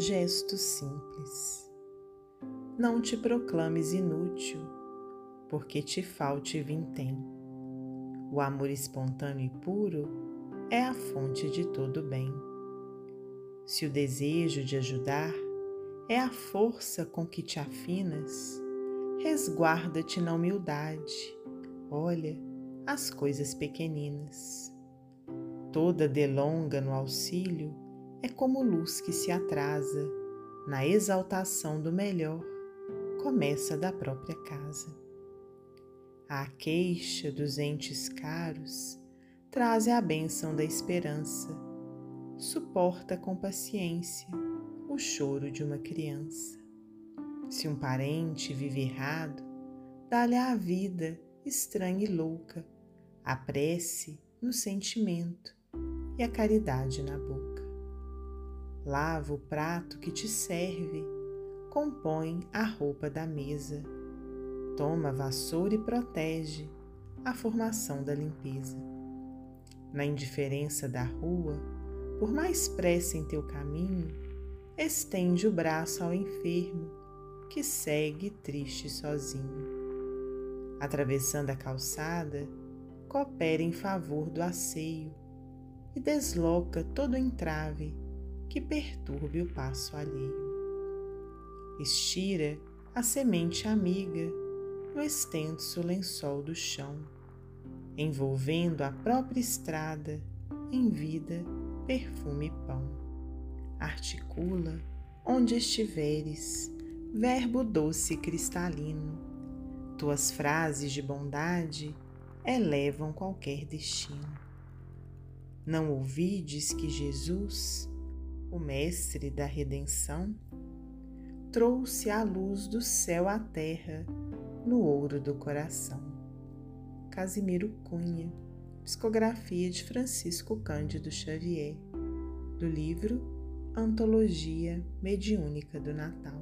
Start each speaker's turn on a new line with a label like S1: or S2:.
S1: gesto simples. Não te proclames inútil, porque te falte vintém. O amor espontâneo e puro é a fonte de todo bem. Se o desejo de ajudar é a força com que te afinas, resguarda-te na humildade, olha as coisas pequeninas. Toda delonga no auxílio é como luz que se atrasa na exaltação do melhor, começa da própria casa. A queixa dos entes caros traz a bênção da esperança, suporta com paciência o choro de uma criança. Se um parente vive errado, dá-lhe a vida estranha e louca, a prece no sentimento e a caridade na boca. Lava o prato que te serve, compõe a roupa da mesa, toma vassoura e protege a formação da limpeza. Na indiferença da rua, por mais pressa em teu caminho, estende o braço ao enfermo que segue triste sozinho. Atravessando a calçada, coopera em favor do asseio e desloca todo entrave que perturbe o passo alheio. Estira a semente amiga no extenso lençol do chão, envolvendo a própria estrada em vida, perfume e pão. Articula onde estiveres, verbo doce e cristalino. Tuas frases de bondade elevam qualquer destino. Não ouvides que Jesus, o Mestre da redenção, trouxe a luz do céu à terra no ouro do coração. Casimiro Cunha, psicografia de Francisco Cândido Xavier, do livro Antologia Mediúnica do Natal.